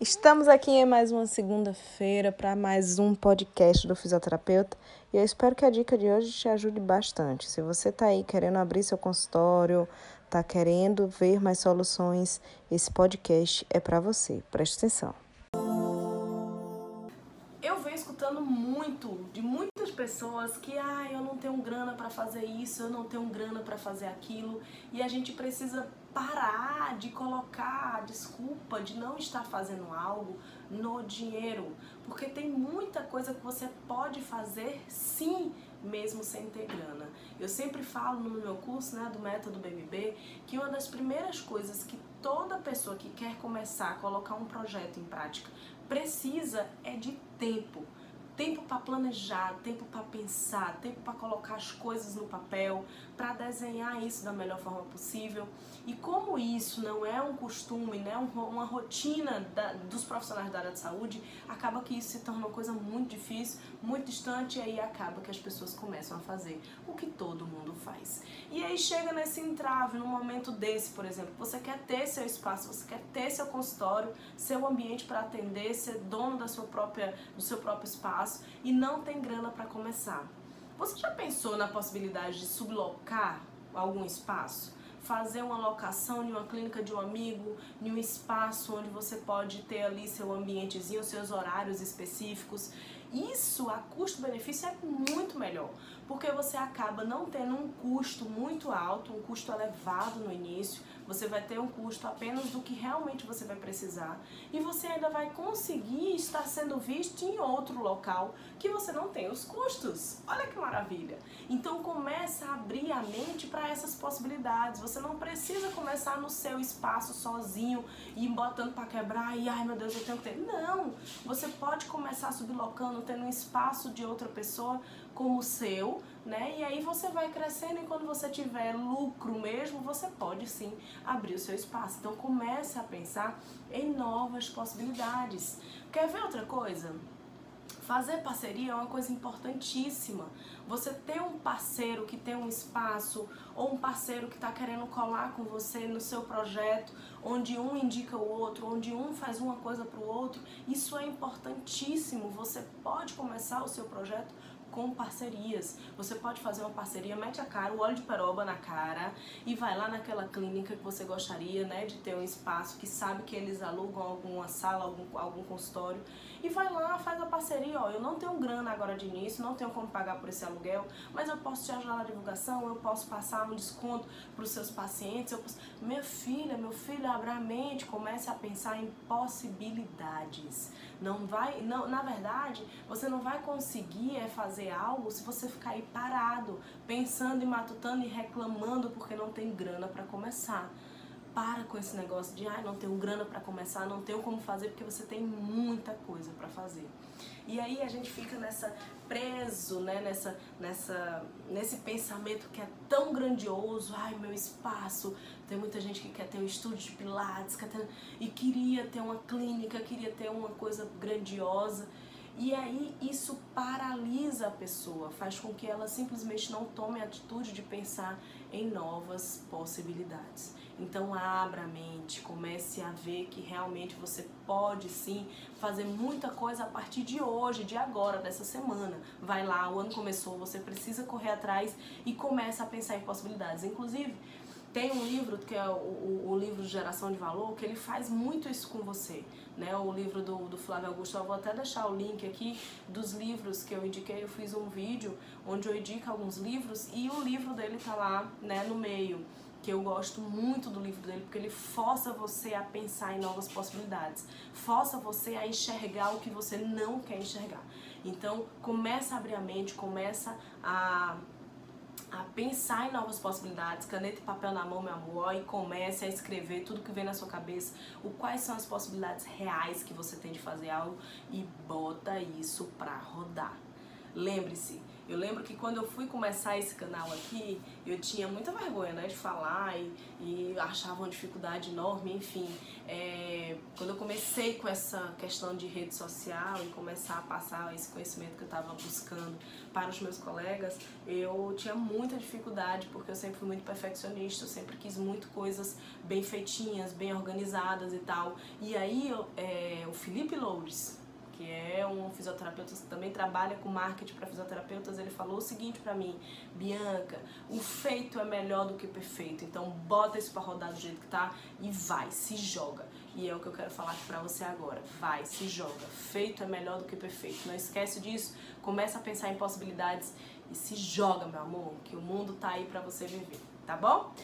Estamos aqui em mais uma segunda-feira para mais um podcast do fisioterapeuta e eu espero que a dica de hoje te ajude bastante. Se você está aí querendo abrir seu consultório, está querendo ver mais soluções, esse podcast é para você. Preste atenção. Eu venho escutando muito de pessoas que ah, eu não tenho grana para fazer isso, eu não tenho grana para fazer aquilo, e a gente precisa parar de colocar a desculpa de não estar fazendo algo no dinheiro, porque tem muita coisa que você pode fazer sim, mesmo sem ter grana. Eu sempre falo no meu curso, né, do método BMB, que uma das primeiras coisas que toda pessoa que quer começar a colocar um projeto em prática precisa é de tempo tempo para planejar, tempo para pensar, tempo para colocar as coisas no papel, para desenhar isso da melhor forma possível. E como isso não é um costume, né, uma rotina da, dos profissionais da área de saúde, acaba que isso se torna uma coisa muito difícil, muito distante, e aí acaba que as pessoas começam a fazer o que todo mundo faz. E aí chega nesse entrave, num momento desse, por exemplo, você quer ter seu espaço, você quer ter seu consultório, seu ambiente para atender, ser dono da sua própria, do seu próprio espaço e não tem grana para começar. Você já pensou na possibilidade de sublocar algum espaço? fazer uma locação em uma clínica de um amigo, em um espaço onde você pode ter ali seu ambientezinho, seus horários específicos. Isso a custo-benefício é muito melhor, porque você acaba não tendo um custo muito alto, um custo elevado no início, você vai ter um custo apenas do que realmente você vai precisar e você ainda vai conseguir estar sendo visto em outro local que você não tem os custos. Olha que maravilha! Então começa a abrir a mente para essas possibilidades. Você não precisa começar no seu espaço sozinho e botando para quebrar e ai meu Deus, eu tenho que ter. Não! Você pode começar sublocando, tendo um espaço de outra pessoa como o seu, né? E aí você vai crescendo e quando você tiver lucro mesmo, você pode sim abrir o seu espaço. Então comece a pensar em novas possibilidades. Quer ver outra coisa? Fazer parceria é uma coisa importantíssima. Você ter um parceiro que tem um espaço ou um parceiro que está querendo colar com você no seu projeto, onde um indica o outro, onde um faz uma coisa para o outro, isso é importantíssimo. Você pode começar o seu projeto com parcerias. Você pode fazer uma parceria, mete a cara, o óleo de peroba na cara e vai lá naquela clínica que você gostaria, né, de ter um espaço que sabe que eles alugam alguma sala, algum, algum consultório e vai lá, faz a parceria, ó, eu não tenho grana agora de início, não tenho como pagar por esse aluguel, mas eu posso te ajudar na divulgação, eu posso passar um desconto para os seus pacientes, posso... minha filha, meu filho, abra a mente, comece a pensar em possibilidades. Não vai, não, na verdade, você não vai conseguir é fazer algo se você ficar aí parado, pensando e matutando e reclamando porque não tem grana para começar. Para com esse negócio de, ah, não tenho grana para começar, não tenho como fazer, porque você tem muita coisa para fazer. E aí a gente fica nessa preso, né, nessa, nessa, nesse pensamento que é tão grandioso, ai, meu espaço. Tem muita gente que quer ter um estúdio de pilates, quer ter, e queria ter uma clínica, queria ter uma coisa grandiosa. E aí isso paralisa a pessoa, faz com que ela simplesmente não tome a atitude de pensar em novas possibilidades. Então abra a mente, comece a ver que realmente você pode sim fazer muita coisa a partir de hoje, de agora, dessa semana. Vai lá, o ano começou, você precisa correr atrás e começa a pensar em possibilidades. Inclusive, tem um livro que é o, o, o, livro Geração de Valor, que ele faz muito isso com você. Né? O livro do, do Flávio Augusto, eu vou até deixar o link aqui dos livros que eu indiquei. Eu fiz um vídeo onde eu indico alguns livros e o livro dele tá lá né, no meio. Que eu gosto muito do livro dele, porque ele força você a pensar em novas possibilidades, força você a enxergar o que você não quer enxergar. Então, começa a abrir a mente, começa a a pensar em novas possibilidades, caneta e papel na mão, meu amor, e comece a escrever tudo que vem na sua cabeça, o quais são as possibilidades reais que você tem de fazer algo e bota isso pra rodar. Lembre-se Eu lembro que quando eu fui começar esse canal aqui, eu tinha muita vergonha né, de falar e, e achava uma dificuldade enorme, enfim. É, quando eu comecei com essa questão de rede social e começar a passar esse conhecimento que eu estava buscando para os meus colegas, eu tinha muita dificuldade porque eu sempre fui muito perfeccionista, eu sempre quis muito coisas bem feitinhas, bem organizadas e tal. E aí é, o Felipe Loures, que é um fisioterapeuta que também trabalha com marketing para fisioterapeutas, ele falou o seguinte para mim, Bianca, o feito é melhor do que perfeito, então bota isso para rodar do jeito que tá e vai, se joga. E é o que eu quero falar para você agora. Vai, se joga. Feito é melhor do que perfeito. Não esquece disso. Começa a pensar em possibilidades e se joga, meu amor, que o mundo tá aí para você viver, tá bom?